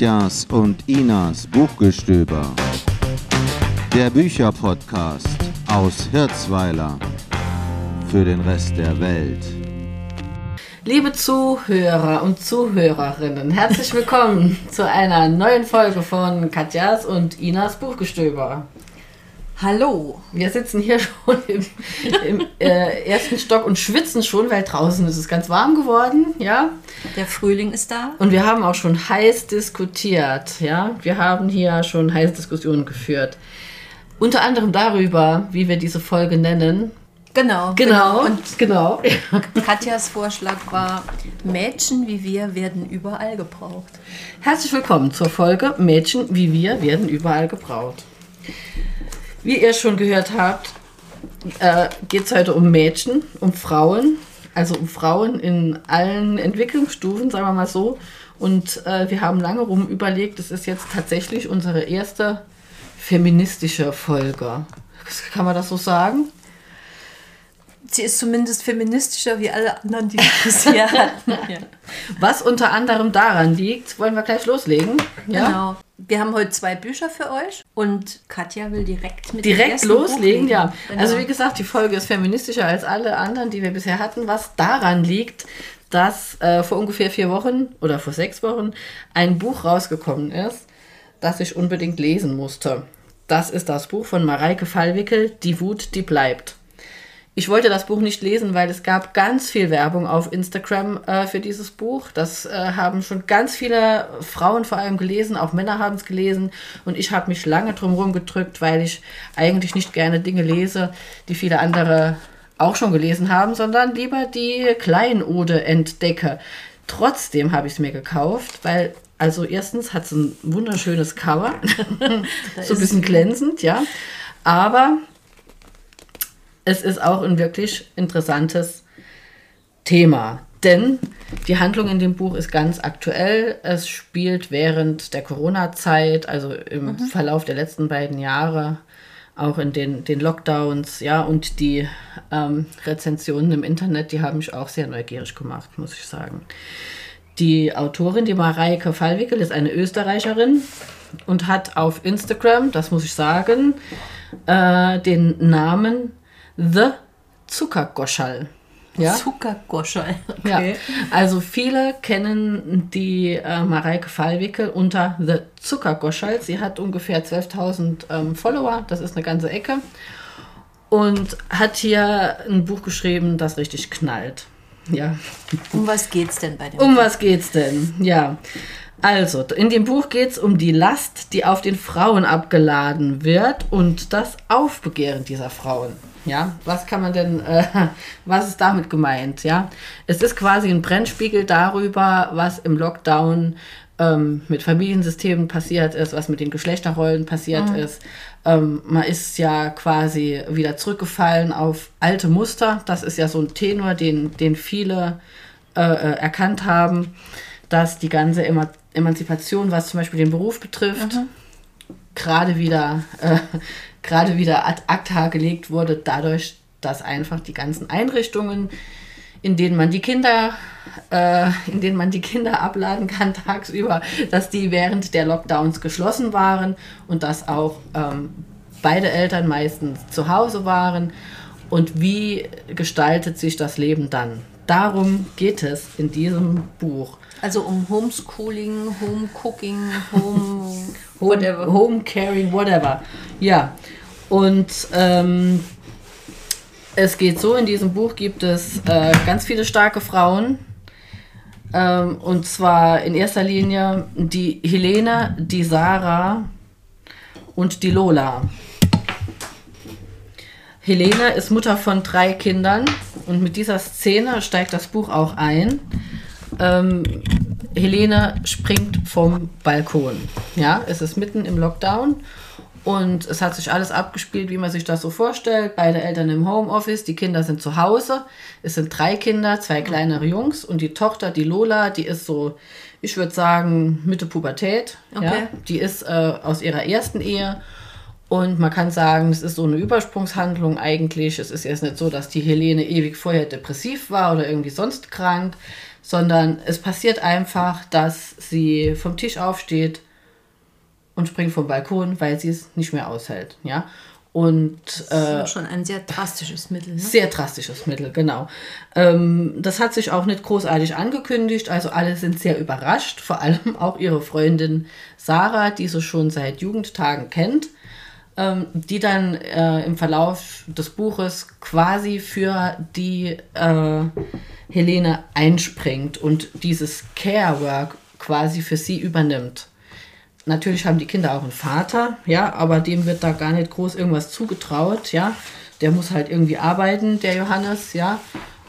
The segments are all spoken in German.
Katjas und Inas Buchgestöber. Der Bücherpodcast aus Hirzweiler für den Rest der Welt. Liebe Zuhörer und Zuhörerinnen, herzlich willkommen zu einer neuen Folge von Katjas und Inas Buchgestöber. Hallo. Wir sitzen hier schon im, im äh, ersten Stock und schwitzen schon, weil draußen ist es ganz warm geworden, ja. Der Frühling ist da. Und wir haben auch schon heiß diskutiert, ja. Wir haben hier schon heiße Diskussionen geführt. Unter anderem darüber, wie wir diese Folge nennen. Genau. Genau. Und genau. Katjas Vorschlag war, Mädchen wie wir werden überall gebraucht. Herzlich willkommen zur Folge Mädchen wie wir werden überall gebraucht. Wie ihr schon gehört habt, äh, geht es heute um Mädchen, um Frauen, also um Frauen in allen Entwicklungsstufen, sagen wir mal so. Und äh, wir haben lange rum überlegt, es ist jetzt tatsächlich unsere erste feministische Folge. Kann man das so sagen? Sie ist zumindest feministischer wie alle anderen, die wir bisher hatten. Ja. Was unter anderem daran liegt, wollen wir gleich loslegen. Ja? Genau. Wir haben heute zwei Bücher für euch und Katja will direkt mit Direkt loslegen, ja. Genau. Also wie gesagt, die Folge ist feministischer als alle anderen, die wir bisher hatten, was daran liegt, dass äh, vor ungefähr vier Wochen oder vor sechs Wochen ein Buch rausgekommen ist, das ich unbedingt lesen musste. Das ist das Buch von Mareike Fallwickel, Die Wut, die bleibt. Ich wollte das Buch nicht lesen, weil es gab ganz viel Werbung auf Instagram äh, für dieses Buch. Das äh, haben schon ganz viele Frauen vor allem gelesen, auch Männer haben es gelesen. Und ich habe mich lange drum gedrückt, weil ich eigentlich nicht gerne Dinge lese, die viele andere auch schon gelesen haben, sondern lieber die Kleinode entdecke. Trotzdem habe ich es mir gekauft, weil also erstens hat es ein wunderschönes Cover, so ein bisschen glänzend, ja. Aber es ist auch ein wirklich interessantes Thema. Denn die Handlung in dem Buch ist ganz aktuell. Es spielt während der Corona-Zeit, also im Verlauf der letzten beiden Jahre, auch in den, den Lockdowns, ja, und die ähm, Rezensionen im Internet, die haben mich auch sehr neugierig gemacht, muss ich sagen. Die Autorin, die Mareike Fallwickel, ist eine Österreicherin und hat auf Instagram, das muss ich sagen, äh, den Namen The Zuckergoschall. Ja? Zuckergoschel. Ja, Okay. also viele kennen die äh, Mareike Fallwickel unter The Zuckergoschall. Sie hat ungefähr 12.000 ähm, Follower, das ist eine ganze Ecke. Und hat hier ein Buch geschrieben, das richtig knallt. Ja. Um was geht's denn bei dem? Um was geht's denn? Ja. Also, in dem Buch geht es um die Last, die auf den Frauen abgeladen wird und das Aufbegehren dieser Frauen. Ja, was kann man denn, äh, was ist damit gemeint? Ja, es ist quasi ein Brennspiegel darüber, was im Lockdown ähm, mit Familiensystemen passiert ist, was mit den Geschlechterrollen passiert ist. Ähm, man ist ja quasi wieder zurückgefallen auf alte Muster. Das ist ja so ein Tenor, den, den viele äh, äh, erkannt haben, dass die ganze Eman Emanzipation, was zum Beispiel den Beruf betrifft, gerade wieder, äh, gerade wieder ad acta gelegt wurde, dadurch, dass einfach die ganzen Einrichtungen, in denen man die Kinder, äh, in denen man die Kinder abladen kann tagsüber, dass die während der Lockdowns geschlossen waren und dass auch ähm, beide Eltern meistens zu Hause waren. Und wie gestaltet sich das Leben dann? Darum geht es in diesem Buch. Also um Homeschooling, Homecooking, Home... Whatever. Home Caring, whatever. Ja. Und ähm, es geht so, in diesem Buch gibt es äh, ganz viele starke Frauen. Ähm, und zwar in erster Linie die Helene, die Sarah und die Lola. Helene ist Mutter von drei Kindern und mit dieser Szene steigt das Buch auch ein. Ähm, Helene springt vom Balkon. Ja, es ist mitten im Lockdown und es hat sich alles abgespielt, wie man sich das so vorstellt. Beide Eltern im Homeoffice, die Kinder sind zu Hause. Es sind drei Kinder, zwei kleinere Jungs und die Tochter, die Lola, die ist so, ich würde sagen, Mitte Pubertät. Ja, Okay. die ist äh, aus ihrer ersten Ehe Und man kann sagen, es ist so eine Übersprungshandlung eigentlich. Es ist jetzt nicht so, dass die Helene ewig vorher depressiv war oder irgendwie sonst krank, sondern es passiert einfach, dass sie vom Tisch aufsteht und springt vom Balkon, weil sie es nicht mehr aushält. Ja. Und äh, schon ein sehr drastisches Mittel. Ne? Sehr drastisches Mittel, genau. Ähm, das hat sich auch nicht großartig angekündigt, also alle sind sehr überrascht, vor allem auch ihre Freundin Sarah, die sie schon seit Jugendtagen kennt ähm, die dann äh, im Verlauf des Buches quasi für die äh, Helene einspringt und dieses Care-Work quasi für sie übernimmt. Natürlich haben die Kinder auch einen Vater, ja, aber dem wird da gar nicht groß irgendwas zugetraut, ja. Der muss halt irgendwie arbeiten, der Johannes, ja.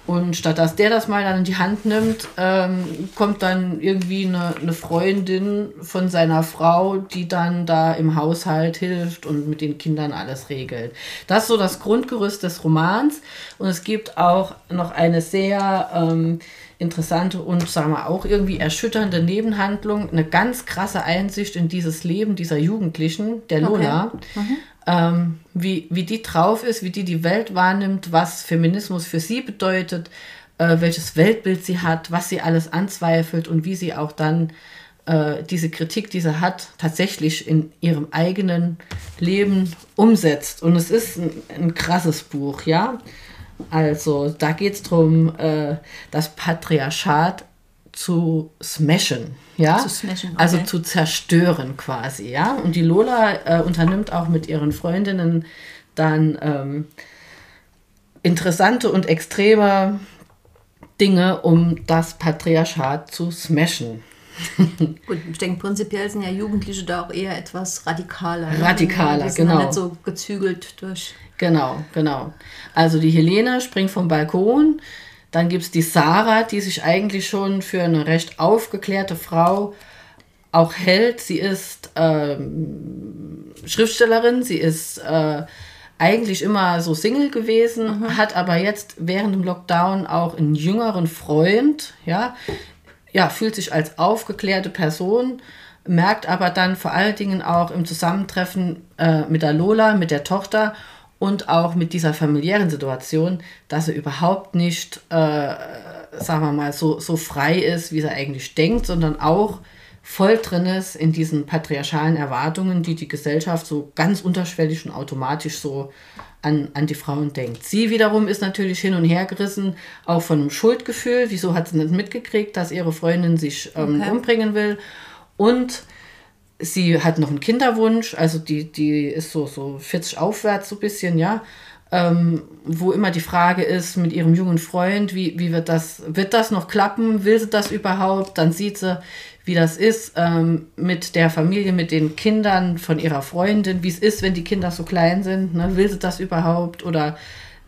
Und statt dass der das mal dann in die Hand nimmt, ähm, kommt dann irgendwie eine, eine Freundin von seiner Frau, die dann da im Haushalt hilft und mit den Kindern alles regelt. Das ist so das Grundgerüst des Romans. Und es gibt auch noch eine sehr ähm, interessante und sagen wir auch irgendwie erschütternde Nebenhandlung, eine ganz krasse Einsicht in dieses Leben dieser Jugendlichen, der Lola. Okay. Mhm ähm, wie, wie die drauf ist, wie die die Welt wahrnimmt, was Feminismus für sie bedeutet, äh, welches Weltbild sie hat, was sie alles anzweifelt und wie sie auch dann äh, diese Kritik, die sie hat, tatsächlich in ihrem eigenen Leben umsetzt. Und es ist ein, ein krasses Buch, ja. Also da geht es darum, äh, das Patriarchat zu smashen, ja, zu smashen, also okay. also zu zerstören quasi, ja. Und die Lola äh, unternimmt auch mit ihren Freundinnen dann ähm, interessante und extreme Dinge, um das Patriarchat zu smashen. Gut, ich denke, prinzipiell sind ja Jugendliche da auch eher etwas radikaler. Ne? Radikaler, ne? genau. Nicht so gezügelt durch. Genau, genau. Also die Helene springt vom Balkon, dann gibt es die Sarah, die sich eigentlich schon für eine recht aufgeklärte Frau auch hält. Sie ist ähm, Schriftstellerin, sie ist äh, eigentlich immer so Single gewesen, mhm. hat aber jetzt während dem Lockdown auch einen jüngeren Freund, ja, ja, fühlt sich als aufgeklärte Person, merkt aber dann vor allen Dingen auch im Zusammentreffen äh, mit der Lola, mit der Tochter und auch mit dieser familiären Situation, dass er überhaupt nicht, äh, sagen wir mal, so, so frei ist, wie er eigentlich denkt, sondern auch voll drin ist in diesen patriarchalen Erwartungen, die die Gesellschaft so ganz unterschwellig und automatisch so an, an die Frauen denkt. Sie wiederum ist natürlich hin und her gerissen, auch von einem Schuldgefühl. Wieso hat sie nicht mitgekriegt, dass ihre Freundin sich ähm, okay. umbringen will? Und sie hat noch einen Kinderwunsch, also die, die ist so, so 40 aufwärts so ein bisschen, ja. Ähm, wo immer die Frage ist mit ihrem jungen Freund, wie, wie wird das, wird das noch klappen, will sie das überhaupt? Dann sieht sie, wie das ist ähm, mit der Familie, mit den Kindern von ihrer Freundin, wie es ist, wenn die Kinder so klein sind, ne? will sie das überhaupt? Oder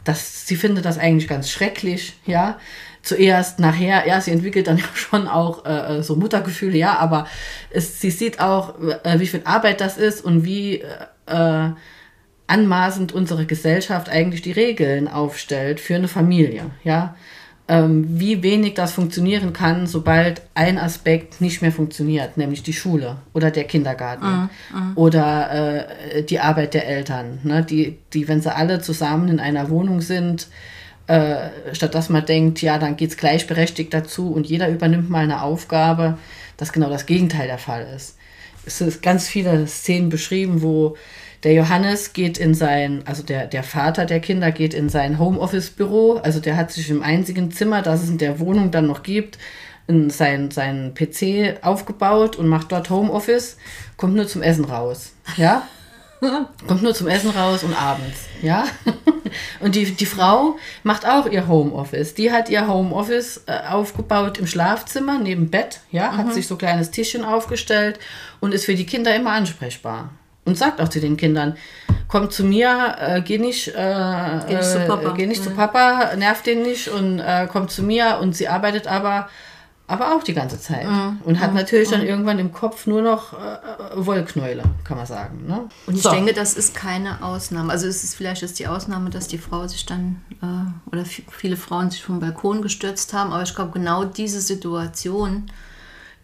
das, sie findet das eigentlich ganz schrecklich, ja zuerst, nachher, ja, sie entwickelt dann schon auch äh, so Muttergefühle, ja, aber es, sie sieht auch, äh, wie viel Arbeit das ist und wie äh, anmaßend unsere Gesellschaft eigentlich die Regeln aufstellt für eine Familie, ja. Ähm, wie wenig das funktionieren kann, sobald ein Aspekt nicht mehr funktioniert, nämlich die Schule oder der Kindergarten mm, mm. oder äh, die Arbeit der Eltern, ne? die, die, wenn sie alle zusammen in einer Wohnung sind, äh, statt dass man denkt, ja, dann geht es gleichberechtigt dazu und jeder übernimmt mal eine Aufgabe, dass genau das Gegenteil der Fall ist. Es sind ganz viele Szenen beschrieben, wo der Johannes geht in sein, also der, der Vater der Kinder geht in sein Homeoffice-Büro, also der hat sich im einzigen Zimmer, das es in der Wohnung dann noch gibt, in sein, sein PC aufgebaut und macht dort Homeoffice, kommt nur zum Essen raus. Ja? kommt nur zum Essen raus und abends. Ja? Und die, die Frau macht auch ihr Homeoffice. Die hat ihr Homeoffice äh, aufgebaut im Schlafzimmer neben Bett, ja, mhm. hat sich so ein kleines Tischchen aufgestellt und ist für die Kinder immer ansprechbar. Und sagt auch zu den Kindern, komm zu mir, äh, geh nicht, äh, geh nicht, zu, Papa. Geh nicht mhm. zu Papa, nerv den nicht und äh, komm zu mir. Und sie arbeitet aber aber auch die ganze Zeit. Mhm. Und hat mhm. natürlich dann mhm. irgendwann im Kopf nur noch äh, Wollknäule, kann man sagen. Ne? Und ich so. denke, das ist keine Ausnahme. Also es ist vielleicht ist die Ausnahme, dass die Frau sich dann äh, oder viele Frauen sich vom Balkon gestürzt haben. Aber ich glaube, genau diese Situation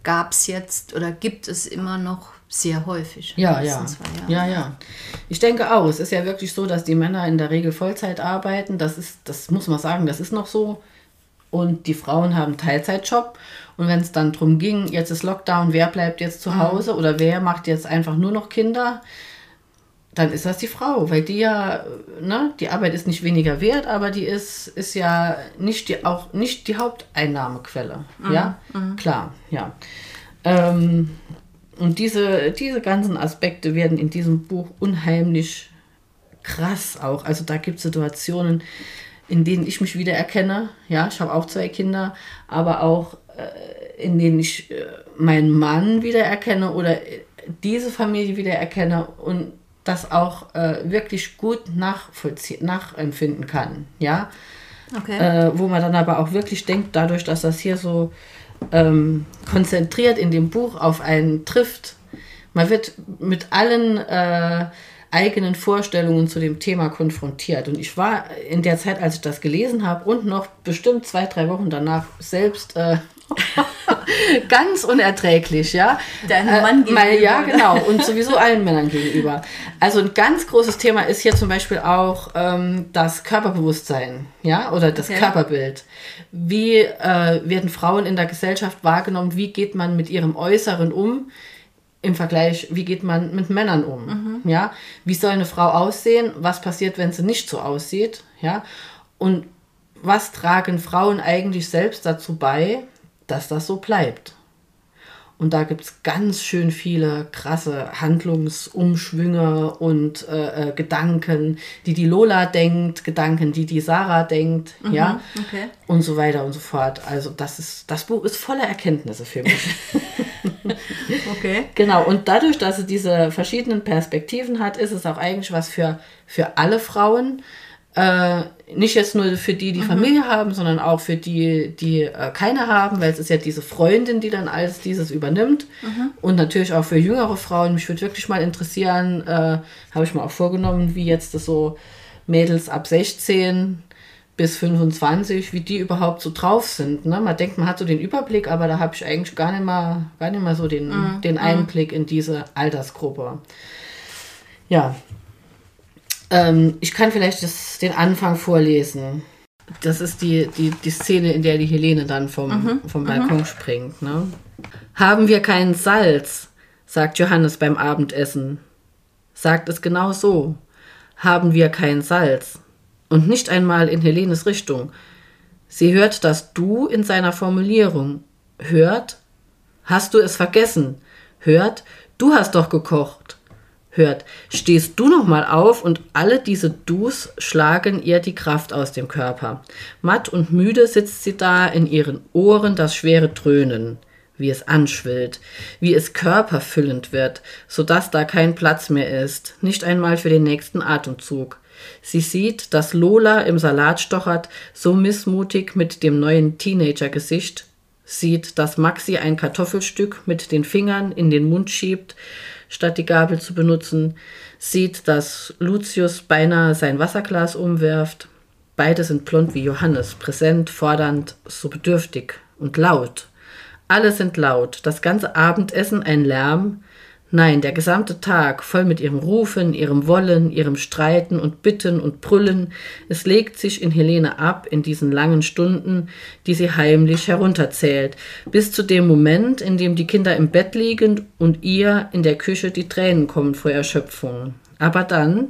gab es jetzt oder gibt es immer noch sehr häufig. Ja, ja. Ja, ja. Ich denke auch, es ist ja wirklich so, dass die Männer in der Regel Vollzeit arbeiten. Das ist, das muss man sagen, das ist noch so. Und die Frauen haben Teilzeitjob. Und wenn es dann darum ging, jetzt ist Lockdown, wer bleibt jetzt zu Hause oder wer macht jetzt einfach nur noch Kinder, dann ist das die Frau, weil die ja, ne, die Arbeit ist nicht weniger wert, aber die ist, ist ja nicht die, auch nicht die Haupteinnahmequelle. Mhm. Ja, mhm. klar, ja. Ähm, und diese, diese ganzen Aspekte werden in diesem Buch unheimlich krass auch. Also da gibt es Situationen, in denen ich mich wiedererkenne. Ja, ich habe auch zwei Kinder, aber auch äh, in denen ich äh, meinen Mann wiedererkenne oder diese Familie wiedererkenne und das auch äh, wirklich gut nachvollziehen, nachempfinden kann. Ja. Okay. Äh, wo man dann aber auch wirklich denkt, dadurch, dass das hier so ähm, konzentriert in dem Buch auf einen trifft, man wird mit allen äh, eigenen Vorstellungen zu dem Thema konfrontiert. Und ich war in der Zeit, als ich das gelesen habe und noch bestimmt zwei, drei Wochen danach selbst äh, ganz unerträglich, ja. Deinem äh, Mann gegenüber. Äh, ja, genau. Und sowieso allen Männern gegenüber. Also ein ganz großes Thema ist hier zum Beispiel auch ähm, das Körperbewusstsein, ja, oder das okay. Körperbild. Wie äh, werden Frauen in der Gesellschaft wahrgenommen? Wie geht man mit ihrem Äußeren um? Im Vergleich, wie geht man mit Männern um? Mhm. Ja, wie soll eine Frau aussehen? Was passiert, wenn sie nicht so aussieht? Ja, und was tragen Frauen eigentlich selbst dazu bei, dass das so bleibt. Und da gibt es ganz schön viele krasse Handlungsumschwünge und äh, äh, Gedanken, die die Lola denkt, Gedanken, die die Sarah denkt, mhm, ja, okay. und so weiter und so fort. Also das ist, das Buch ist voller Erkenntnisse für mich. okay. Genau. Und dadurch, dass es diese verschiedenen Perspektiven hat, ist es auch eigentlich was für, für alle Frauen. Äh, nicht jetzt nur für die, die mhm. Familie haben, sondern auch für die, die äh, keine haben, weil es ist ja diese Freundin, die dann alles dieses übernimmt. Mhm. Und natürlich auch für jüngere Frauen. Mich würde wirklich mal interessieren, äh, habe ich mir auch vorgenommen, wie jetzt das so Mädels ab 16 bis 25, wie die überhaupt so drauf sind. Ne? Man denkt, man hat so den Überblick, aber da habe ich eigentlich gar nicht mal, gar nicht mal so den, mhm. den mhm. Einblick in diese Altersgruppe. Ja, ähm, ich kann vielleicht das, den Anfang vorlesen. Das ist die, die, die Szene, in der die Helene dann vom, mhm. vom Balkon mhm. springt. Ne? Haben wir keinen Salz, sagt Johannes beim Abendessen. Sagt es genau so. Haben wir kein Salz. Und nicht einmal in Helenes Richtung. Sie hört das Du in seiner Formulierung. Hört, hast du es vergessen? Hört, du hast doch gekocht hört, stehst du noch mal auf und alle diese Dus schlagen ihr die Kraft aus dem Körper. Matt und müde sitzt sie da, in ihren Ohren das schwere Dröhnen, wie es anschwillt, wie es körperfüllend wird, so dass da kein Platz mehr ist, nicht einmal für den nächsten Atemzug. Sie sieht, dass Lola im Salat stochert, so missmutig mit dem neuen Teenager-Gesicht, sieht, dass Maxi ein Kartoffelstück mit den Fingern in den Mund schiebt, statt die Gabel zu benutzen, sieht, dass Lucius beinahe sein Wasserglas umwirft. Beide sind blond wie Johannes, präsent, fordernd, so bedürftig und laut. Alle sind laut, das ganze Abendessen ein Lärm, Nein, der gesamte Tag, voll mit ihrem Rufen, ihrem Wollen, ihrem Streiten und Bitten und Brüllen, es legt sich in Helene ab in diesen langen Stunden, die sie heimlich herunterzählt, bis zu dem Moment, in dem die Kinder im Bett liegen und ihr in der Küche die Tränen kommen vor Erschöpfung. Aber dann,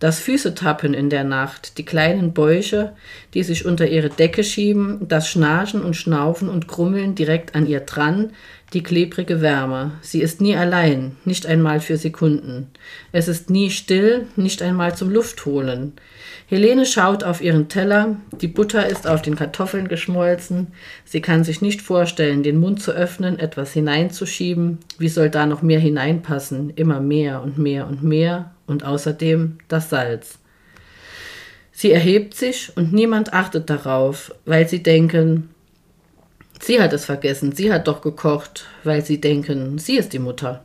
das Füßetappen in der Nacht, die kleinen Bäuche, die sich unter ihre Decke schieben, das Schnarchen und Schnaufen und Grummeln direkt an ihr dran, die klebrige Wärme. Sie ist nie allein, nicht einmal für Sekunden. Es ist nie still, nicht einmal zum Luftholen. Helene schaut auf ihren Teller, die Butter ist auf den Kartoffeln geschmolzen, sie kann sich nicht vorstellen, den Mund zu öffnen, etwas hineinzuschieben, wie soll da noch mehr hineinpassen, immer mehr und mehr und mehr, und außerdem das Salz. Sie erhebt sich und niemand achtet darauf, weil sie denken, sie hat es vergessen, sie hat doch gekocht, weil sie denken, sie ist die Mutter.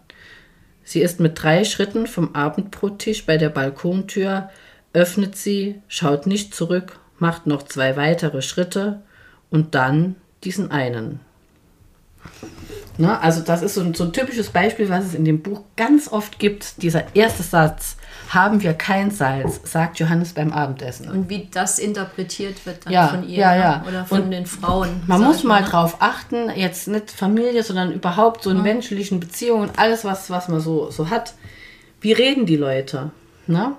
Sie ist mit drei Schritten vom Abendbrottisch bei der Balkontür öffnet sie, schaut nicht zurück, macht noch zwei weitere Schritte und dann diesen einen. Ne? Also das ist so ein, so ein typisches Beispiel, was es in dem Buch ganz oft gibt. Dieser erste Satz, haben wir kein Salz, sagt Johannes beim Abendessen. Und wie das interpretiert wird dann Ja, von ihr ja, ne? ja. oder von Und den Frauen. Man muss mal ne? drauf achten, jetzt nicht Familie, sondern überhaupt so in menschlichen Beziehungen, alles, was, was man so, so hat. Wie reden die Leute? Ne?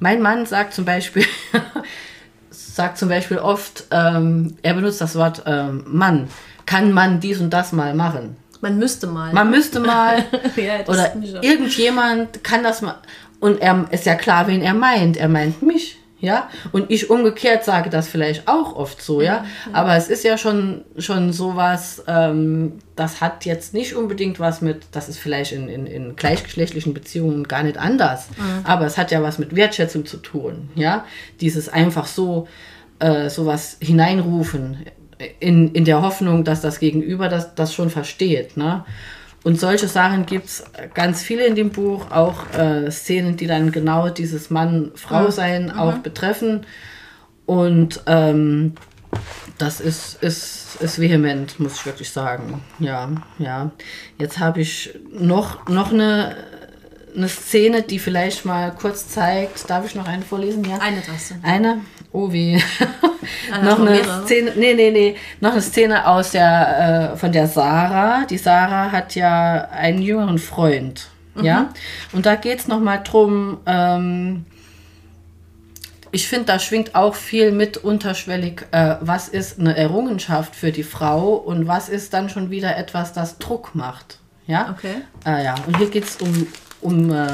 Mein Mann sagt zum Beispiel, sagt zum Beispiel oft, ähm, er benutzt das Wort ähm, Mann. Kann man dies und das mal machen? Man müsste mal. Man müsste mal Ja, oder irgendjemand kann das mal und er ist ja klar, wen er meint. Er meint mich, ja? Und ich umgekehrt sage das vielleicht auch oft so, ja? Aber es ist ja schon schon sowas, ähm, das hat jetzt nicht unbedingt was mit, das ist vielleicht in, in, in gleichgeschlechtlichen Beziehungen gar nicht anders, aber es hat ja was mit Wertschätzung zu tun, ja? Dieses einfach so äh, sowas hineinrufen in, in der Hoffnung, dass das Gegenüber das, das schon versteht. Ne? Und solche Sachen gibt es ganz viele in dem Buch, auch äh, Szenen, die dann genau dieses Mann-Frau-Sein auch betreffen. Und ähm, das ist, ist, ist vehement, muss ich wirklich sagen. Ja, ja. Jetzt habe ich noch, noch eine, eine Szene, die vielleicht mal kurz zeigt. Darf ich noch eine vorlesen? Ja. Eine Tasse. Eine? Oh wie. Noch eine? Szene, nee, nee, nee, noch eine Szene aus der, äh, von der Sarah. Die Sarah hat ja einen jüngeren Freund, Mhm. ja. Und da geht es nochmal drum, ähm, ich finde, da schwingt auch viel mit unterschwellig, äh, was ist eine Errungenschaft für die Frau und was ist dann schon wieder etwas, das Druck macht, ja. Okay. Ah, ja, und hier geht es um, um, äh,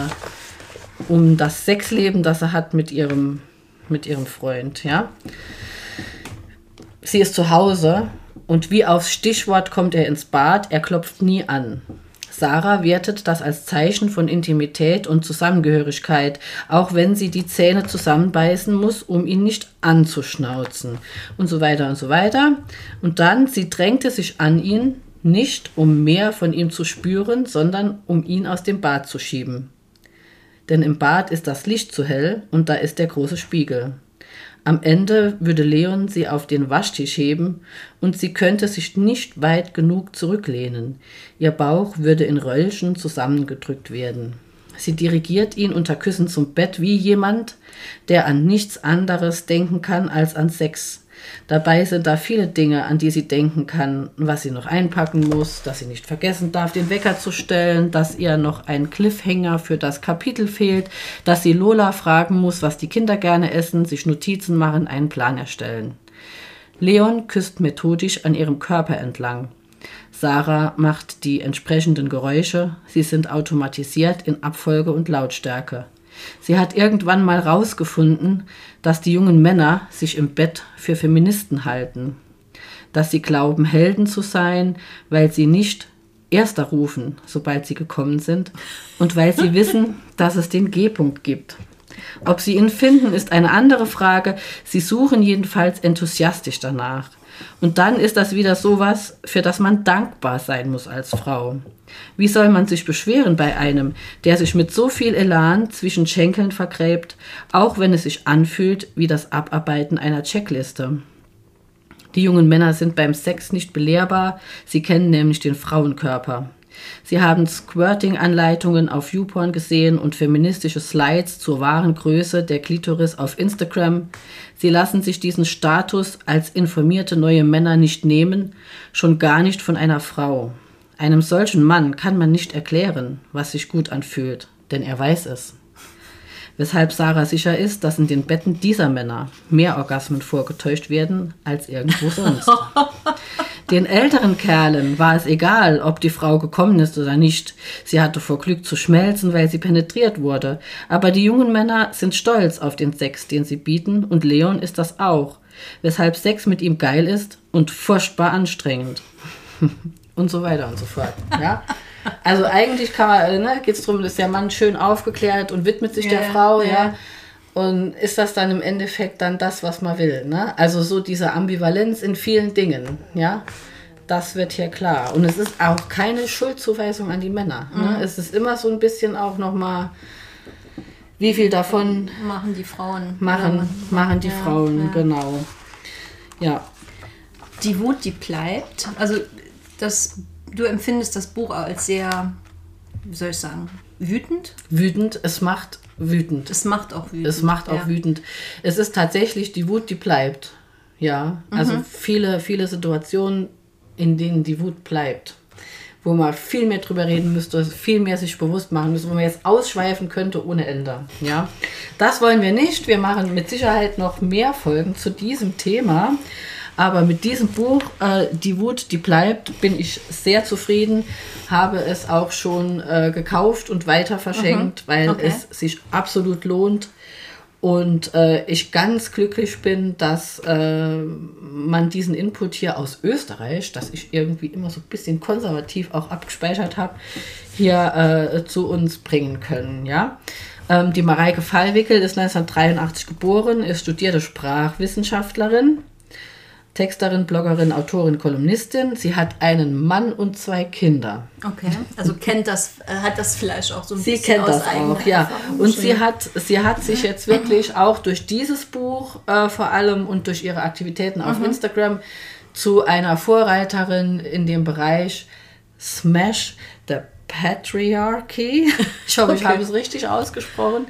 um das Sexleben, das er hat mit ihrem, mit ihrem Freund, ja. Sie ist zu Hause und wie aufs Stichwort kommt er ins Bad, er klopft nie an. Sarah wertet das als Zeichen von Intimität und Zusammengehörigkeit, auch wenn sie die Zähne zusammenbeißen muss, um ihn nicht anzuschnauzen. Und so weiter und so weiter. Und dann, sie drängte sich an ihn, nicht um mehr von ihm zu spüren, sondern um ihn aus dem Bad zu schieben. Denn im Bad ist das Licht zu hell und da ist der große Spiegel. Am Ende würde Leon sie auf den Waschtisch heben und sie könnte sich nicht weit genug zurücklehnen. Ihr Bauch würde in Röllchen zusammengedrückt werden. Sie dirigiert ihn unter Küssen zum Bett wie jemand, der an nichts anderes denken kann als an Sex. Dabei sind da viele Dinge, an die sie denken kann, was sie noch einpacken muss, dass sie nicht vergessen darf, den Wecker zu stellen, dass ihr noch ein Cliffhanger für das Kapitel fehlt, dass sie Lola fragen muss, was die Kinder gerne essen, sich Notizen machen, einen Plan erstellen. Leon küsst methodisch an ihrem Körper entlang. Sarah macht die entsprechenden Geräusche, sie sind automatisiert in Abfolge und Lautstärke. Sie hat irgendwann mal rausgefunden, dass die jungen Männer sich im Bett für Feministen halten, dass sie glauben, Helden zu sein, weil sie nicht Erster rufen, sobald sie gekommen sind, und weil sie wissen, dass es den G-Punkt gibt. Ob sie ihn finden, ist eine andere Frage. Sie suchen jedenfalls enthusiastisch danach. Und dann ist das wieder sowas, für das man dankbar sein muss als Frau. Wie soll man sich beschweren bei einem, der sich mit so viel Elan zwischen Schenkeln vergräbt, auch wenn es sich anfühlt wie das Abarbeiten einer Checkliste? Die jungen Männer sind beim Sex nicht belehrbar, sie kennen nämlich den Frauenkörper. Sie haben Squirting-Anleitungen auf YouPorn gesehen und feministische Slides zur wahren Größe der Klitoris auf Instagram. Sie lassen sich diesen Status als informierte neue Männer nicht nehmen, schon gar nicht von einer Frau. Einem solchen Mann kann man nicht erklären, was sich gut anfühlt, denn er weiß es. Weshalb Sarah sicher ist, dass in den Betten dieser Männer mehr Orgasmen vorgetäuscht werden als irgendwo sonst. Den älteren Kerlen war es egal, ob die Frau gekommen ist oder nicht. Sie hatte vor Glück zu schmelzen, weil sie penetriert wurde. Aber die jungen Männer sind stolz auf den Sex, den sie bieten, und Leon ist das auch. Weshalb Sex mit ihm geil ist und furchtbar anstrengend. und so weiter und so fort. Ja? Also eigentlich kann man, ne, geht es darum, dass der Mann schön aufgeklärt und widmet sich der Ja, Frau, ja. ja. Und ist das dann im Endeffekt dann das, was man will? Ne? Also so diese Ambivalenz in vielen Dingen, ja. Das wird hier klar. Und es ist auch keine Schuldzuweisung an die Männer. Ne? Es ist immer so ein bisschen auch nochmal, wie viel davon Machen die Frauen. machen, machen die ja, Frauen, genau. Ja, Die Wut, die bleibt. Also das du empfindest das Buch als sehr, wie soll ich sagen, wütend? Wütend, es macht wütend. Es macht auch wütend. Es macht auch ja. wütend. Es ist tatsächlich die Wut, die bleibt. Ja, also Mhm. viele, viele Situationen, in denen die Wut bleibt. Wo man viel mehr drüber reden müsste, viel mehr sich bewusst machen müsste, wo man jetzt ausschweifen könnte ohne Ende. Ja, das wollen wir nicht. Wir machen mit Sicherheit noch mehr Folgen zu diesem Thema. Aber mit diesem Buch, äh, Die Wut, die bleibt, bin ich sehr zufrieden. Habe es auch schon äh, gekauft und weiter verschenkt, weil Okay. es sich absolut lohnt. Und äh, ich ganz glücklich bin, dass äh, man diesen Input hier aus Österreich, das ich irgendwie immer so ein bisschen konservativ auch abgespeichert habe, hier äh, zu uns bringen können. Ja? Ähm, die Mareike Fallwickel ist 1983 geboren, ist studierte Sprachwissenschaftlerin. Texterin, Bloggerin, Autorin, Kolumnistin. Sie hat einen Mann und zwei Kinder. Okay, also kennt das, äh, hat das vielleicht auch so ein Sie bisschen kennt das auch, ja. Erfahrung Und schon. sie hat, sie hat sich jetzt wirklich auch durch dieses Buch äh, vor allem und durch ihre Aktivitäten auf Mhm. Instagram zu einer Vorreiterin in dem Bereich Smash Patriarchy. Ich hoffe, ich Okay. habe es richtig ausgesprochen.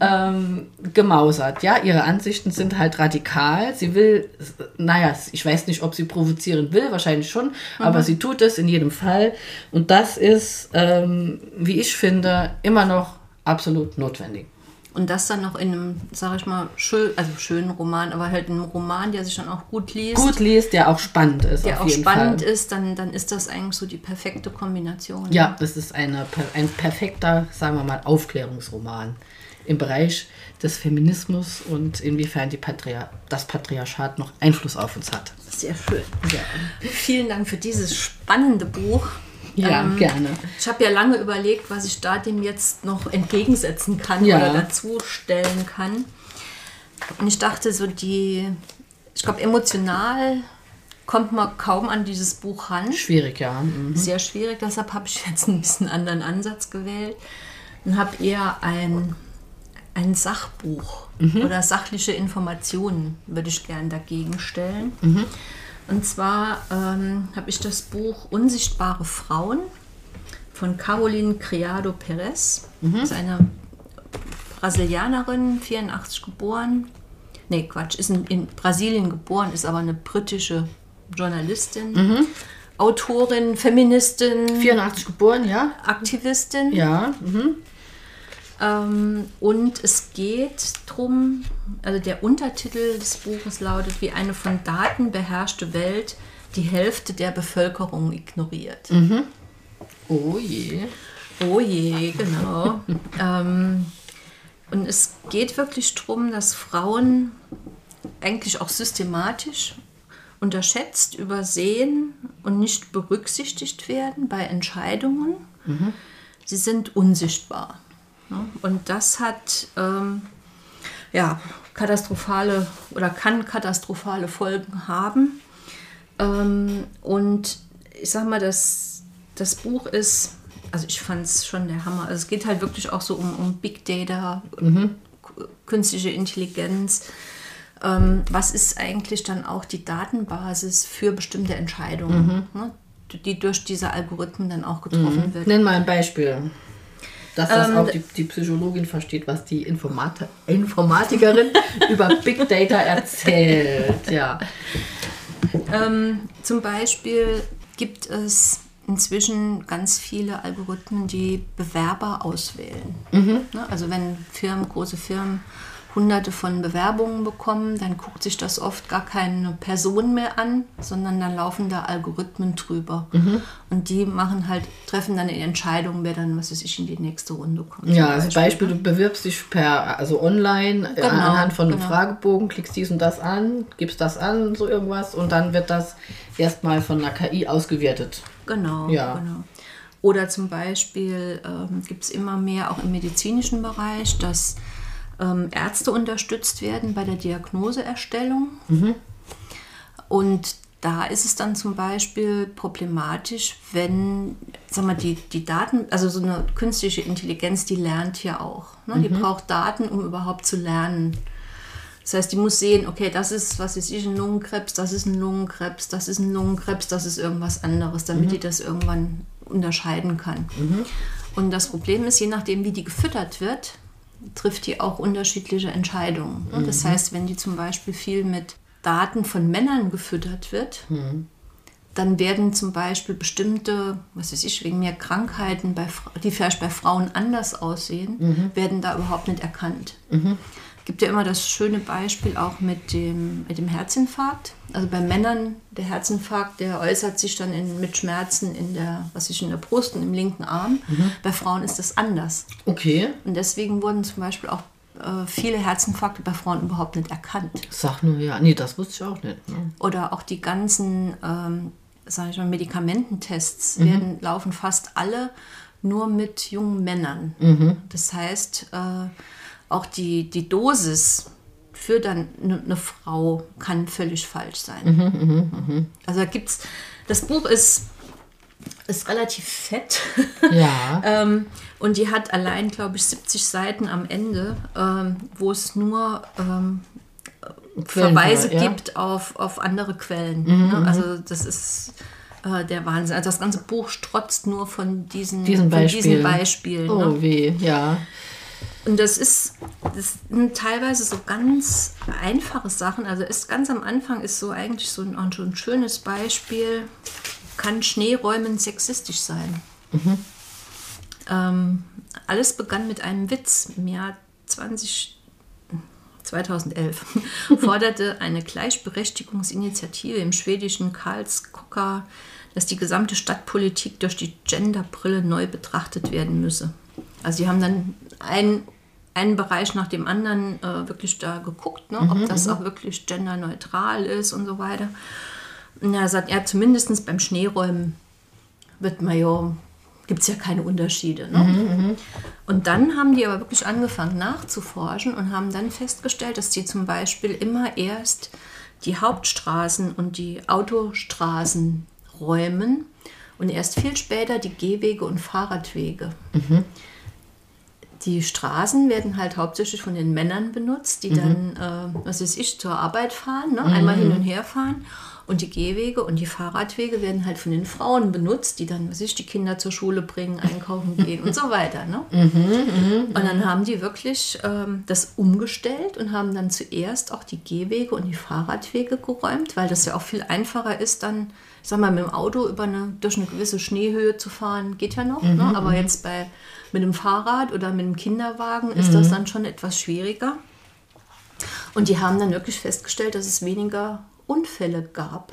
Ähm, gemausert. Ja, ihre Ansichten sind halt radikal. Sie will, naja, ich weiß nicht, ob sie provozieren will, wahrscheinlich schon, Mhm. aber sie tut es in jedem Fall. Und das ist, ähm, wie ich finde, immer noch absolut notwendig. Und das dann noch in einem, sag ich mal, schön, also schönen Roman, aber halt einem Roman, der sich dann auch gut liest. Gut liest, der auch spannend ist. der auch spannend Fall. ist, dann, dann ist das eigentlich so die perfekte Kombination. Ja, das ist eine, ein perfekter, sagen wir mal, Aufklärungsroman im Bereich des Feminismus und inwiefern die Patria das Patriarchat noch Einfluss auf uns hat. Sehr schön. Vielen Dank für dieses spannende Buch. Ja, Ähm, gerne. Ich habe ja lange überlegt, was ich da dem jetzt noch entgegensetzen kann Ja. oder dazu stellen kann. Und ich dachte so, die, ich glaube, emotional kommt man kaum an dieses Buch ran. Schwierig, ja. Mhm. Sehr schwierig, deshalb habe ich jetzt ein bisschen anderen Ansatz gewählt und habe eher ein, ein Sachbuch oder sachliche Informationen würde ich gern dagegen stellen. Und zwar ähm, habe ich das Buch Unsichtbare Frauen von Caroline Criado Perez. Das ist eine Brasilianerin, 84 geboren. Nee, Quatsch, ist in, in Brasilien geboren, ist aber eine britische Journalistin, Autorin, Feministin, 84 geboren, ja? Aktivistin. Ja. Mhm. Ähm, und es geht drum, also der Untertitel des Buches lautet, wie eine von Daten beherrschte Welt die Hälfte der Bevölkerung ignoriert. Oh je. Oh je, genau. ähm, und es geht wirklich darum, dass Frauen eigentlich auch systematisch unterschätzt, übersehen und nicht berücksichtigt werden bei Entscheidungen. Sie sind unsichtbar. Ne? Und das hat ähm, ja, katastrophale oder kann katastrophale Folgen haben. Ähm, und ich sag mal, das, das Buch ist, also ich fand es schon der Hammer. Also es geht halt wirklich auch so um, um Big Data, k- künstliche Intelligenz. Ähm, was ist eigentlich dann auch die Datenbasis für bestimmte Entscheidungen, ne, die durch diese Algorithmen dann auch getroffen wird? Nenn mal ein Beispiel. Dass das Ähm, auch die, die Psychologin versteht, was die Informati Informatikerin über Big Data erzählt. Ja. Ähm, zum Beispiel gibt es inzwischen ganz viele Algorithmen, die Bewerber auswählen. Ne? Also wenn Firmen, große Firmen hunderte von Bewerbungen bekommen, dann guckt sich das oft gar keine Person mehr an, sondern dann laufen da Algorithmen drüber. Und die machen halt, treffen dann die Entscheidung, wer dann, was weiß ich, in die nächste Runde kommt. Ja, zum also Beispiel, du bewirbst dich per, also online äh, Genau, anhand von einem genau. Fragebogen, klickst dies und das an, gibst das an, so irgendwas und dann wird das erstmal von einer KI ausgewertet. Genau, Ja. genau. Oder zum Beispiel ähm, gibt es immer mehr auch im medizinischen Bereich, dass ähm, Ärzte unterstützt werden bei der Diagnoseerstellung. Und da ist es dann zum Beispiel problematisch, wenn, sag mal, die, die Daten, also so eine künstliche Intelligenz, die lernt ja auch. Ne? Die braucht Daten, um überhaupt zu lernen. Das heißt, die muss sehen, okay, das ist, was ist ich, ein Lungenkrebs, das ist ein Lungenkrebs, das ist ein Lungenkrebs, das ist irgendwas anderes, damit die das irgendwann unterscheiden kann. Und das Problem ist, je nachdem, wie die gefüttert wird, trifft die auch unterschiedliche Entscheidungen. ne? Das heißt, wenn die zum Beispiel viel mit Daten von Männern gefüttert wird, dann werden zum Beispiel bestimmte, was weiß ich, wegen mehr Krankheiten, bei, die vielleicht bei Frauen anders aussehen, werden da überhaupt nicht erkannt. Gibt ja immer das schöne Beispiel auch mit dem, mit dem Herzinfarkt. Also bei Männern, der Herzinfarkt, der äußert sich dann in, mit Schmerzen in der, was ich, in der Brust und im linken Arm. Bei Frauen ist das anders. Okay. Und deswegen wurden zum Beispiel auch äh, viele Herzinfarkte bei Frauen überhaupt nicht erkannt. Sag nur ja. Nee, das wusste ich auch nicht. Ne? Oder auch die ganzen, ähm, sag ich mal, Medikamententests Mhm. werden, laufen fast alle nur mit jungen Männern. Mhm. Das heißt, äh, auch die, die Dosis für dann eine ne Frau kann völlig falsch sein. Mhm, Also da gibt's, das Buch ist, ist relativ fett. Ja. Ähm, und die hat allein, glaube ich, 70 Seiten am Ende, ähm, wo es nur ähm, Verweise ja. Mhm, gibt auf, auf andere Quellen. ne? Also das ist äh, der Wahnsinn. Also das ganze Buch strotzt nur von diesen, Diesen von diesen Beispielen. Beispielen. Oh ne? weh, ja. Und das ist, das sind teilweise so ganz einfache Sachen. Also ist ganz am Anfang ist so eigentlich so ein, so ein schönes Beispiel. Kann Schneeräumen sexistisch sein? Ähm, alles begann mit einem Witz im Jahr 20, 2011. forderte eine Gleichberechtigungsinitiative im schwedischen Karlskoka, dass die gesamte Stadtpolitik durch die Genderbrille neu betrachtet werden müsse. Also sie haben dann einen, einen Bereich nach dem anderen äh, wirklich da geguckt, ne, ob das auch wirklich genderneutral ist und so weiter. Und er sagt, ja, zumindest beim Schneeräumen wird man ja, gibt es ja keine Unterschiede. Ne? Und dann haben die aber wirklich angefangen nachzuforschen und haben dann festgestellt, dass die zum Beispiel immer erst die Hauptstraßen und die Autostraßen räumen und erst viel später die Gehwege und Fahrradwege. Die Straßen werden halt hauptsächlich von den Männern benutzt, die dann, äh, was weiß ich, zur Arbeit fahren, ne? einmal hin und her fahren. Und die Gehwege und die Fahrradwege werden halt von den Frauen benutzt, die dann, was die Kinder zur Schule bringen, einkaufen gehen und so weiter. Ne? und dann haben die wirklich ähm, das umgestellt und haben dann zuerst auch die Gehwege und die Fahrradwege geräumt, weil das ja auch viel einfacher ist, dann, ich sag mal, mit dem Auto über eine, durch eine gewisse Schneehöhe zu fahren, geht ja noch. Ne? Aber jetzt bei, mit dem Fahrrad oder mit dem Kinderwagen ist das dann schon etwas schwieriger. Und die haben dann wirklich festgestellt, dass es weniger Unfälle gab.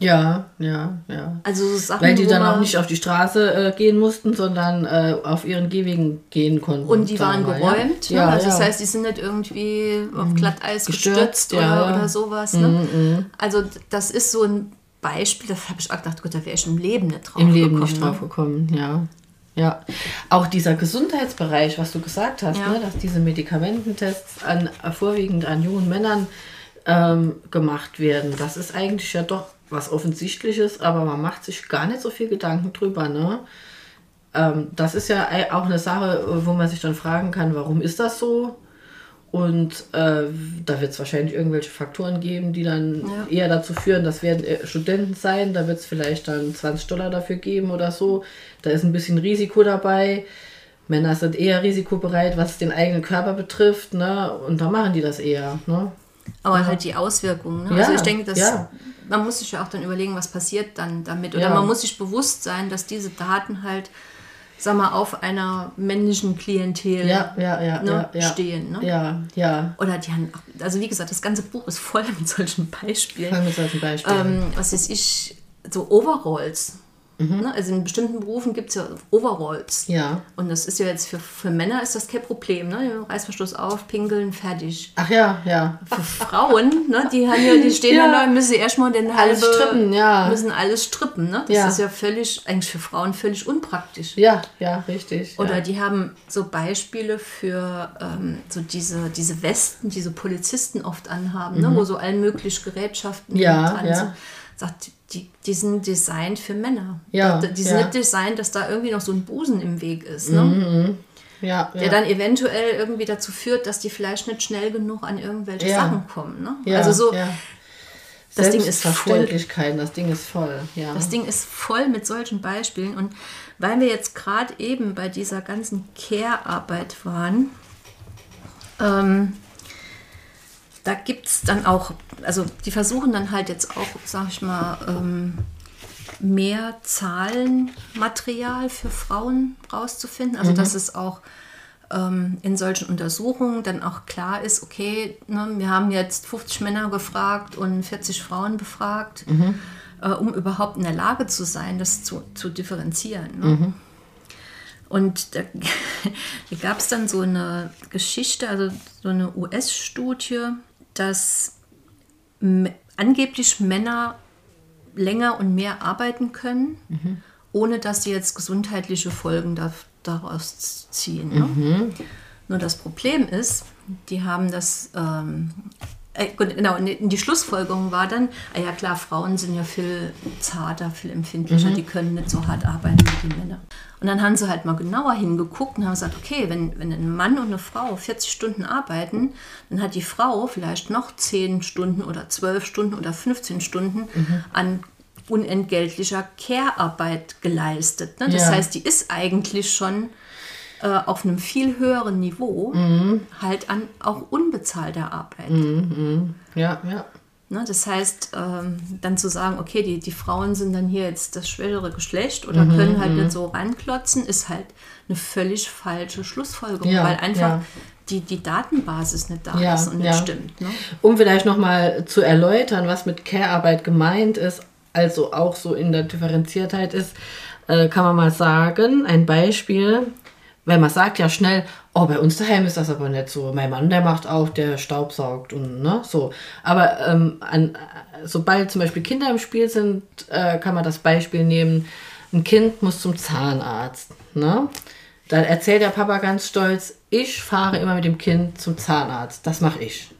Ja, ja, ja. Also so Sachen, Weil die dann auch nicht auf die Straße äh, gehen mussten, sondern äh, auf ihren Gehwegen gehen konnten. Und die waren geräumt. Ja, ne? ja. Also das ja. heißt, die sind nicht irgendwie auf Glatteis Gestürzt, gestürzt, ja, oder. Mhm, oder sowas. Ne? Also das ist so ein Beispiel, da habe ich auch gedacht, Gott, da wäre ich im Leben nicht drauf Im Leben gekommen, nicht ne? drauf gekommen, ja. Ja, auch dieser Gesundheitsbereich, was du gesagt hast, Ja. ne, dass diese Medikamententests an, vorwiegend an jungen Männern ähm, gemacht werden, das ist eigentlich ja doch was Offensichtliches, aber man macht sich gar nicht so viel Gedanken drüber. Ne? Ähm, das ist ja auch eine Sache, wo man sich dann fragen kann, warum ist das so? Und äh, da wird es wahrscheinlich irgendwelche Faktoren geben, die dann Ja. eher dazu führen, das werden äh, Studenten sein, da wird es vielleicht dann 20 Dollar dafür geben oder so. Da ist ein bisschen Risiko dabei. Männer sind eher risikobereit, was den eigenen Körper betrifft, ne? Und da machen die das eher, ne? Aber halt die Auswirkungen. Ne? Ja, also ich denke, dass ja. man muss sich ja auch dann überlegen, was passiert dann damit. Oder Ja. man muss sich bewusst sein, dass diese Daten halt, sag mal, auf einer männlichen Klientel Ja, ja, ja, ne, stehen. Ne? Ja, ja. Oder die haben, also wie gesagt, das ganze Buch ist voll mit solchen Beispielen. Fangen wir jetzt als ein Beispiel. an. ähm, was weiß ich, so Overalls. Mhm. Ne? Also in bestimmten Berufen gibt es ja Overalls. Ja. Und das ist ja jetzt für, für Männer ist das kein Problem. Ne? Reißverschluss auf, pinkeln, fertig. Ach ja, ja. Für Frauen, ne? die, haben ja, die stehen Ja. da, müssen erstmal den Alles halbe, strippen, ja. müssen alles strippen. Ne? Das Ja. ist ja völlig, eigentlich für Frauen völlig unpraktisch. Ja, ja, richtig. Oder ja. die haben so Beispiele für ähm, so diese, diese Westen, die so Polizisten oft anhaben, ne? wo so allen möglichen Gerätschaften Mhm. Ja, dran ja. sind. Sagt, die, die sind designt für Männer. Ja, Da- die sind ja. nicht designt, dass da irgendwie noch so ein Busen im Weg ist. Ne? Mhm. Ja, der ja. dann eventuell irgendwie dazu führt, dass die vielleicht nicht schnell genug an irgendwelche Ja. Sachen kommen. Ne? Ja, also so, ja. das Ding ist voll. Das Ding ist voll. Ja. Das Ding ist voll mit solchen Beispielen. Und weil wir jetzt gerade eben bei dieser ganzen Care-Arbeit waren, ähm, da gibt es dann auch, also die versuchen dann halt jetzt auch, sag ich mal, ähm, mehr Zahlenmaterial für Frauen rauszufinden. Also dass es auch ähm, in solchen Untersuchungen dann auch klar ist, okay, ne, wir haben jetzt 50 Männer gefragt und 40 Frauen befragt, äh, um überhaupt in der Lage zu sein, das zu, zu differenzieren. Ne? Und da, da gab es dann so eine Geschichte, also so eine US-Studie, dass angeblich Männer länger und mehr arbeiten können, ohne dass sie jetzt gesundheitliche Folgen da, daraus ziehen. Ne? Nur das Problem ist, die haben das, ähm, äh, genau, und die Schlussfolgerung war dann, ah ja klar, Frauen sind ja viel zarter, viel empfindlicher, die können nicht so hart arbeiten wie die Männer. Und dann haben sie halt mal genauer hingeguckt und haben gesagt, okay, wenn, wenn ein Mann und eine Frau 40 Stunden arbeiten, dann hat die Frau vielleicht noch 10 Stunden oder 12 Stunden oder 15 Stunden an unentgeltlicher Care-Arbeit geleistet. Ne? Das Ja. heißt, die ist eigentlich schon äh, auf einem viel höheren Niveau halt an auch unbezahlter Arbeit. ja, ja. Ne? Das heißt, ähm, dann zu sagen, okay, die, die Frauen sind dann hier jetzt das schwächere Geschlecht oder Mhm, können halt nicht so ranklotzen, ist halt eine völlig falsche Schlussfolgerung, Ja, weil einfach ja. die, die Datenbasis nicht da Ja, ist und nicht stimmt. Ne? Um vielleicht nochmal zu erläutern, was mit Care-Arbeit gemeint ist, also auch so in der Differenziertheit ist, äh, kann man mal sagen, ein Beispiel, weil man sagt ja schnell, oh, bei uns daheim ist das aber nicht so. Mein Mann, der macht auch, der staubsaugt und ne, so. Aber ähm, an, sobald zum Beispiel Kinder im Spiel sind, äh, kann man das Beispiel nehmen, ein Kind muss zum Zahnarzt, ne? Dann erzählt der Papa ganz stolz, ich fahre immer mit dem Kind zum Zahnarzt. Das mache ich.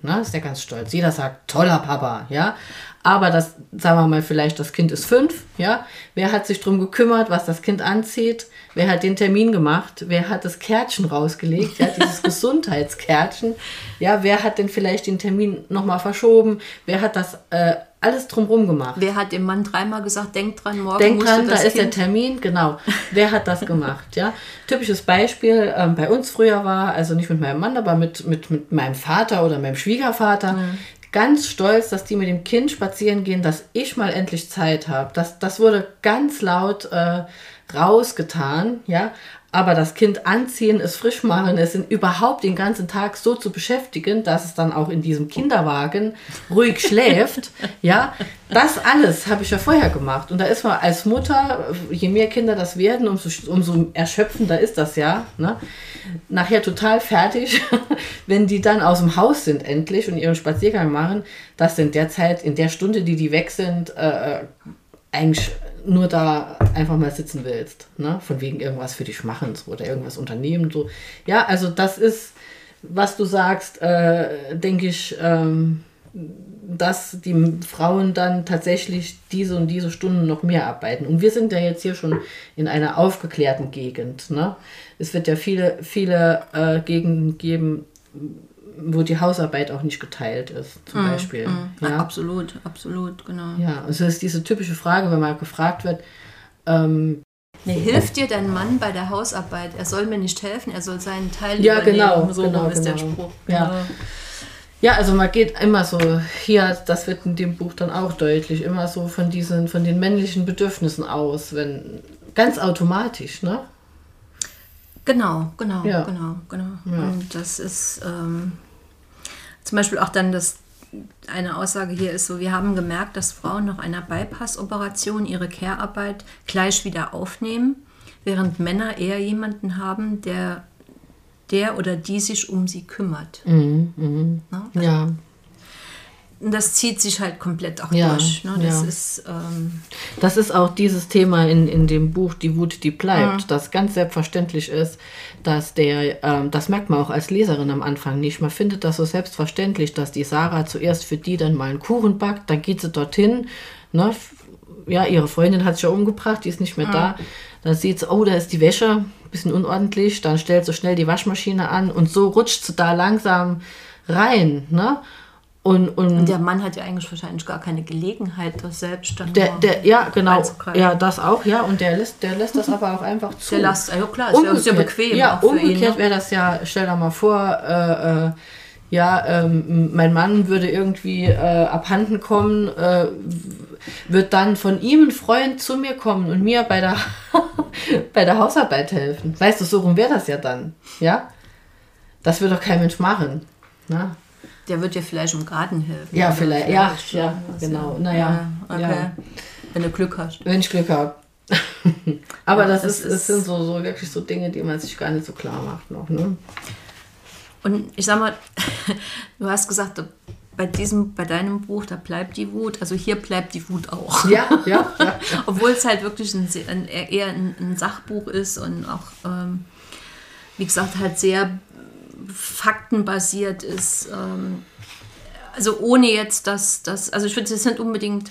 Ne, ist der ganz stolz. Jeder sagt, toller Papa, ja. Aber das, sagen wir mal, vielleicht das Kind ist fünf, ja. Wer hat sich drum gekümmert, was das Kind anzieht? Wer hat den Termin gemacht? Wer hat das Kärtchen rausgelegt? Ja, dieses Gesundheitskärtchen. Ja, wer hat denn vielleicht den Termin nochmal verschoben? Wer hat das äh, alles drumherum gemacht? Wer hat dem Mann dreimal gesagt, denk dran, morgen Denk musst dran, du da das ist der Kind Termin, genau. Wer hat das gemacht, ja? Typisches Beispiel ähm, bei uns früher war, also nicht mit meinem Mann, aber mit, mit, mit meinem Vater oder meinem Schwiegervater, ganz stolz, dass die mit dem Kind spazieren gehen, dass ich mal endlich Zeit habe. Das, das wurde ganz laut äh, rausgetan, ja. Aber das Kind anziehen, es frisch machen, es sind überhaupt den ganzen Tag so zu beschäftigen, dass es dann auch in diesem Kinderwagen ruhig schläft. Ja, das alles habe ich ja vorher gemacht. Und da ist man als Mutter, je mehr Kinder das werden, umso, umso erschöpfender ist das ja. Ne? Nachher total fertig, wenn die dann aus dem Haus sind endlich und ihren Spaziergang machen, dass in der Zeit, in der Stunde, die die weg sind, äh, eigentlich nur da einfach mal sitzen willst, ne? Von wegen irgendwas für dich machen so, oder irgendwas unternehmen so. Ja, also das ist, was du sagst, äh, denke ich, ähm, dass die Frauen dann tatsächlich diese und diese Stunden noch mehr arbeiten. Und wir sind ja jetzt hier schon in einer aufgeklärten Gegend. Ne? Es wird ja viele, viele äh, Gegenden geben, wo die Hausarbeit auch nicht geteilt ist, zum Beispiel. Ja. Ja? Absolut, absolut, genau. Ja, also es ist diese typische Frage, wenn mal gefragt wird, ähm, Nee, hilft dir dein Mann bei der Hausarbeit? Er soll mir nicht helfen, er soll seinen Teil Ja, übernehmen. genau, So genau, ist der genau. Spruch. Ja. ja, also man geht immer so, hier, das wird in dem Buch dann auch deutlich, immer so von diesen, von den männlichen Bedürfnissen aus, wenn, ganz automatisch, ne? Genau, genau, Ja. genau, genau. Ja. Und das ist ähm, zum Beispiel auch dann das, eine Aussage hier ist so, wir haben gemerkt, dass Frauen nach einer Bypass-Operation ihre Care-Arbeit gleich wieder aufnehmen, während Männer eher jemanden haben, der, der oder die sich um sie kümmert. Ne? Ja. Das zieht sich halt komplett auch Ja, durch. Ne? Das ja. ist, ähm, Das ist auch dieses Thema in, in dem Buch Die Wut, die bleibt, das ganz selbstverständlich ist, dass der, ähm, das merkt man auch als Leserin am Anfang nicht. Man findet das so selbstverständlich, dass die Sarah zuerst für die dann mal einen Kuchen backt, dann geht sie dorthin, ne, ja, ihre Freundin hat sich ja umgebracht, die ist nicht mehr da. Dann sieht sie, oh, da ist die Wäsche, bisschen unordentlich, dann stellst du schnell die Waschmaschine an und so rutscht du da langsam rein. Ne? Und, und, Und der Mann hat ja eigentlich wahrscheinlich gar keine Gelegenheit, das selbst dann der, der, ja, genau. Ja, das auch, ja. Und der lässt, der lässt das aber auch einfach zu. Der lässt, ja klar, ist ja bequem Ja, auch für ihn. umgekehrt Ne? wäre das ja, stell dir mal vor, äh, äh, ja, ähm, mein Mann würde irgendwie äh, abhanden kommen, äh, wird dann von ihm ein Freund zu mir kommen und mir bei der, bei der Hausarbeit helfen. Weißt du, so rum wäre das ja dann, ja? Das würde doch kein Mensch machen. Ne? Der wird dir vielleicht im Garten helfen. Ja, Oder vielleicht, ja, schon ja, was, genau. Naja, Ja, okay. ja. Wenn du Glück hast. Wenn ich Glück habe. Aber Ja, das, das ist, das sind so, so wirklich so Dinge, die man sich gar nicht so klar macht noch. Ne? Und ich sag mal, du hast gesagt, bei diesem, bei deinem Buch, da bleibt die Wut. Also hier bleibt die Wut auch. Ja, ja, ja. Obwohl es halt wirklich ein, ein, eher ein, ein Sachbuch ist und auch, ähm, wie gesagt, halt sehr faktenbasiert ist. Ähm, also ohne jetzt, dass das, also ich würde es nicht unbedingt,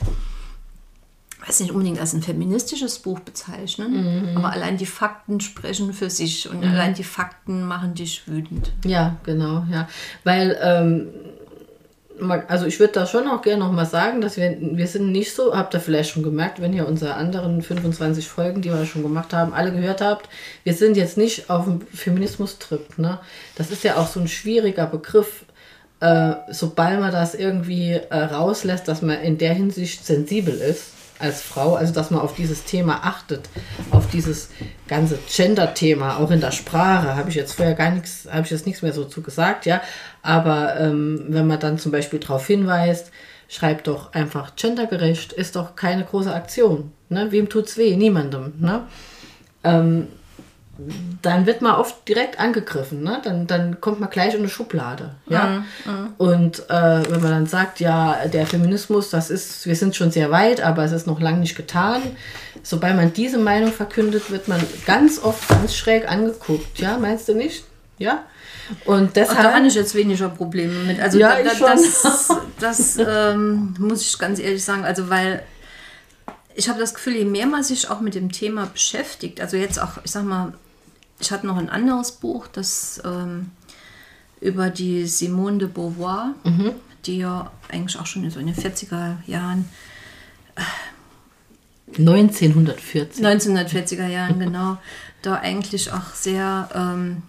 weiß nicht unbedingt als ein feministisches Buch bezeichnen, aber allein die Fakten sprechen für sich und allein die Fakten machen dich wütend. Ja, genau, ja. Weil, ähm, also ich würde da schon auch gerne noch mal sagen, dass wir, wir sind nicht so, habt ihr vielleicht schon gemerkt, wenn ihr unsere anderen 25 Folgen, die wir schon gemacht haben, alle gehört habt, wir sind jetzt nicht auf dem Feminismus-Trip. Ne? Das ist ja auch so ein schwieriger Begriff, äh, sobald man das irgendwie äh, rauslässt, dass man in der Hinsicht sensibel ist als Frau, also dass man auf dieses Thema achtet, auf dieses ganze Gender-Thema, auch in der Sprache, habe ich jetzt vorher gar nichts, habe ich jetzt nichts mehr so zu gesagt, ja. Aber ähm, wenn man dann zum Beispiel darauf hinweist, schreibt doch einfach gendergerecht, ist doch keine große Aktion. Ne? Wem tut's weh? Niemandem. Ne? Ähm, dann wird man oft direkt angegriffen, ne? Dann, dann kommt man gleich in eine Schublade, ja. Und äh, wenn man dann sagt, ja, der Feminismus, das ist, wir sind schon sehr weit, aber es ist noch lange nicht getan. Sobald man diese Meinung verkündet, wird man ganz oft ganz schräg angeguckt, ja, meinst du nicht? Ja. Und Auch da deshalb. habe ich jetzt weniger Probleme mit. Also Ja, da, da, das, das ähm, muss ich ganz ehrlich sagen. Also weil ich habe das Gefühl, je mehr man sich auch mit dem Thema beschäftigt, also jetzt auch, ich sag mal, ich hatte noch ein anderes Buch, das ähm, über die Simone de Beauvoir, Mhm. die ja eigentlich auch schon in so in den 40er Jahren 1940. 1940er Jahren, genau, da eigentlich auch sehr ähm,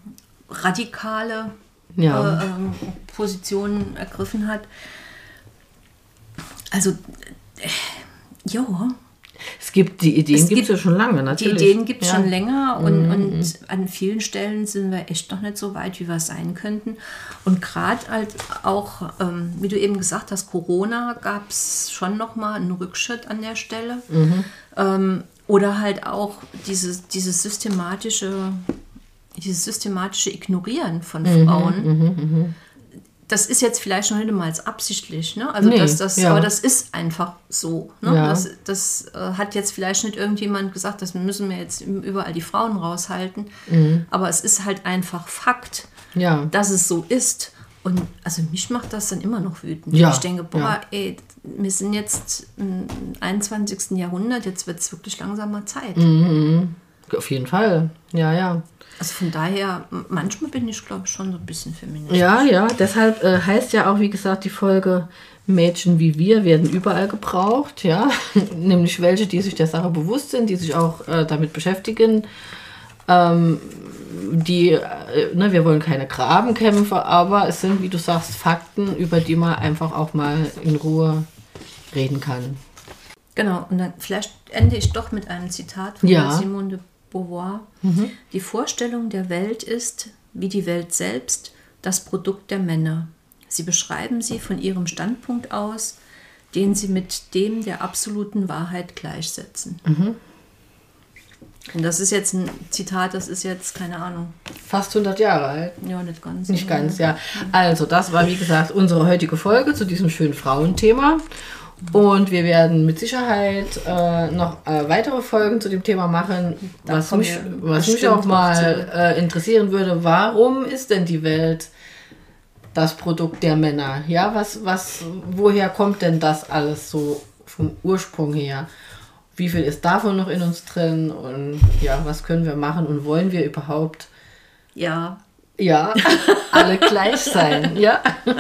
radikale Ja. äh, ähm, Positionen ergriffen hat. Also, äh, ja, Es gibt die Ideen, gibt es ja schon lange, die natürlich. Ideen gibt es ja. Mhm, schon länger und, und an vielen Stellen sind wir echt noch nicht so weit, wie wir sein könnten. Und gerade halt auch, ähm, wie du eben gesagt hast, Corona gab es schon nochmal einen Rückschritt an der Stelle. Mhm. Ähm, oder halt auch dieses, dieses systematische, dieses systematische Ignorieren von Mhm, Frauen. Das ist jetzt vielleicht noch nicht mal absichtlich, ne? Also Nee, das, das, ja. aber das ist einfach so. Ne? Ja. Das, das äh, hat jetzt vielleicht nicht irgendjemand gesagt, das müssen wir jetzt überall die Frauen raushalten. Mhm. Aber es ist halt einfach Fakt, Ja. dass es so ist. Und also mich macht das dann immer noch wütend. Ich denke, boah, ey, wir sind jetzt im 21. Jahrhundert, jetzt wird es wirklich langsam mal Zeit. Mhm. Auf jeden Fall. Ja, ja. Also von daher, manchmal bin ich, glaube ich, schon so ein bisschen feministisch. Ja, ja, deshalb äh, heißt ja auch, wie gesagt, die Folge Mädchen wie wir werden überall gebraucht, ja. Nämlich welche, die sich der Sache bewusst sind, die sich auch äh, damit beschäftigen. Ähm, die, äh, ne, wir wollen keine Grabenkämpfe, aber es sind, wie du sagst, Fakten, über die man einfach auch mal in Ruhe reden kann. Genau, und dann vielleicht ende ich doch mit einem Zitat von Ja. Simone de Beauvoir. Die Vorstellung der Welt ist, wie die Welt selbst, das Produkt der Männer. Sie beschreiben sie von ihrem Standpunkt aus, den sie mit dem der absoluten Wahrheit gleichsetzen. Und das ist jetzt ein Zitat, das ist jetzt, keine Ahnung, Fast 100 Jahre alt. ja, nicht ganz. Nicht ganz, ja. Also, das war wie gesagt unsere heutige Folge zu diesem schönen Frauenthema. Und wir werden mit Sicherheit äh, noch äh, weitere Folgen zu dem Thema machen. Da Was mich, was mich auch mal äh, interessieren würde, warum ist denn die Welt das Produkt der Männer? Ja, was, was, woher kommt denn das alles so vom Ursprung her? wie viel ist davon noch in uns drin und ja, was können wir machen und wollen wir überhaupt, Ja, ja, alle gleich sein, ja.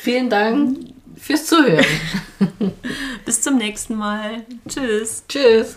Vielen Dank fürs Zuhören. bis zum nächsten Mal. Tschüss. Tschüss.